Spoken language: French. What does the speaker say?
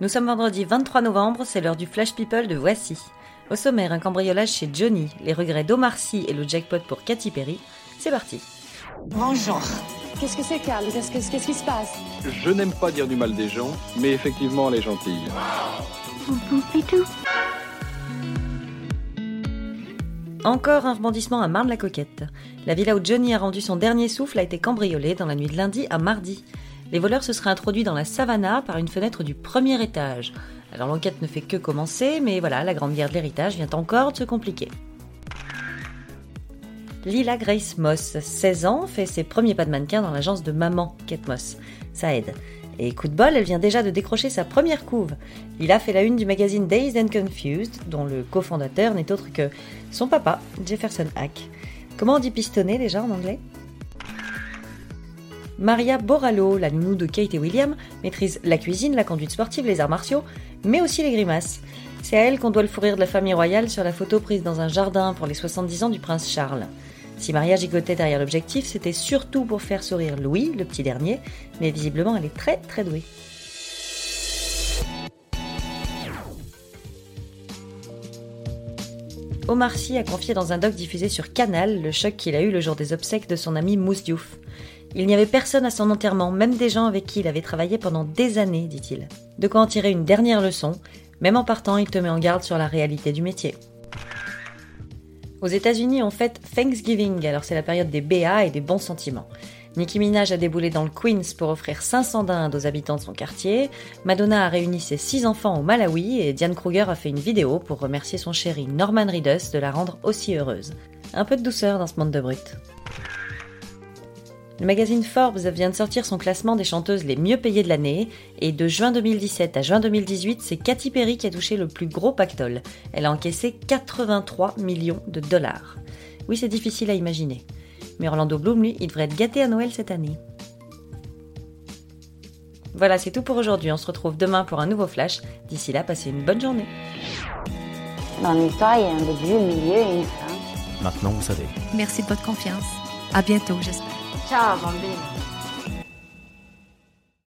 Nous sommes vendredi 23 novembre, c'est l'heure du Flash People de Voici. Au sommaire, un cambriolage chez Johnny, les regrets d'Omar Sy et le jackpot pour Katy Perry. C'est parti. Bonjour. Qu'est-ce que c'est, Carl Qu'est-ce que- qu'est-ce qui se passe? Je n'aime pas dire du mal des gens, mais effectivement, elle est gentille. Encore un rebondissement à Marne-la-Coquette. La villa où Johnny a rendu son dernier souffle a été cambriolée dans la nuit de lundi à mardi. Les voleurs se seraient introduits dans la savannah par une fenêtre du premier étage. Alors l'enquête ne fait que commencer, mais voilà, la grande guerre de l'héritage vient encore de se compliquer. Lila Grace Moss, 16 ans, fait ses premiers pas de mannequin dans l'agence de maman, Kate Moss. Ça aide. Et coup de bol, elle vient déjà de décrocher sa première couve. Lila fait la une du magazine Dazed and Confused, dont le cofondateur n'est autre que son papa, Jefferson Hack. Comment on dit pistonné déjà en anglais? Maria Borallo, la nounou de Kate et William, maîtrise la cuisine, la conduite sportive, les arts martiaux, mais aussi les grimaces. C'est à elle qu'on doit le fou rire de la famille royale sur la photo prise dans un jardin pour les 70 ans du prince Charles. Si Maria gigotait derrière l'objectif, c'était surtout pour faire sourire Louis, le petit dernier, mais visiblement elle est très très douée. Omar Sy a confié dans un doc diffusé sur Canal le choc qu'il a eu le jour des obsèques de son ami Mousse Diouf. Il n'y avait personne à son enterrement, même des gens avec qui il avait travaillé pendant des années, dit-il. De quoi en tirer une dernière leçon, même en partant, il te met en garde sur la réalité du métier. Aux États-Unis, on fête Thanksgiving, alors c'est la période des BA et des bons sentiments. Nicki Minaj a déboulé dans le Queens pour offrir 500 dindes aux habitants de son quartier, Madonna a réuni ses six enfants au Malawi et Diane Kruger a fait une vidéo pour remercier son chéri Norman Reedus de la rendre aussi heureuse. Un peu de douceur dans ce monde de brut. Le magazine Forbes vient de sortir son classement des chanteuses les mieux payées de l'année, et de juin 2017 à juin 2018, c'est Katy Perry qui a touché le plus gros pactole. Elle a encaissé 83 millions de dollars. Oui, c'est difficile à imaginer. Mais Orlando Bloom, lui, il devrait être gâté à Noël cette année. Voilà, c'est tout pour aujourd'hui. On se retrouve demain pour un nouveau flash. D'ici là, passez une bonne journée. Dans l'histoire, il y a un début, un milieu et une fin. Maintenant, vous savez. Merci de votre confiance. À bientôt, j'espère. Ciao bambini!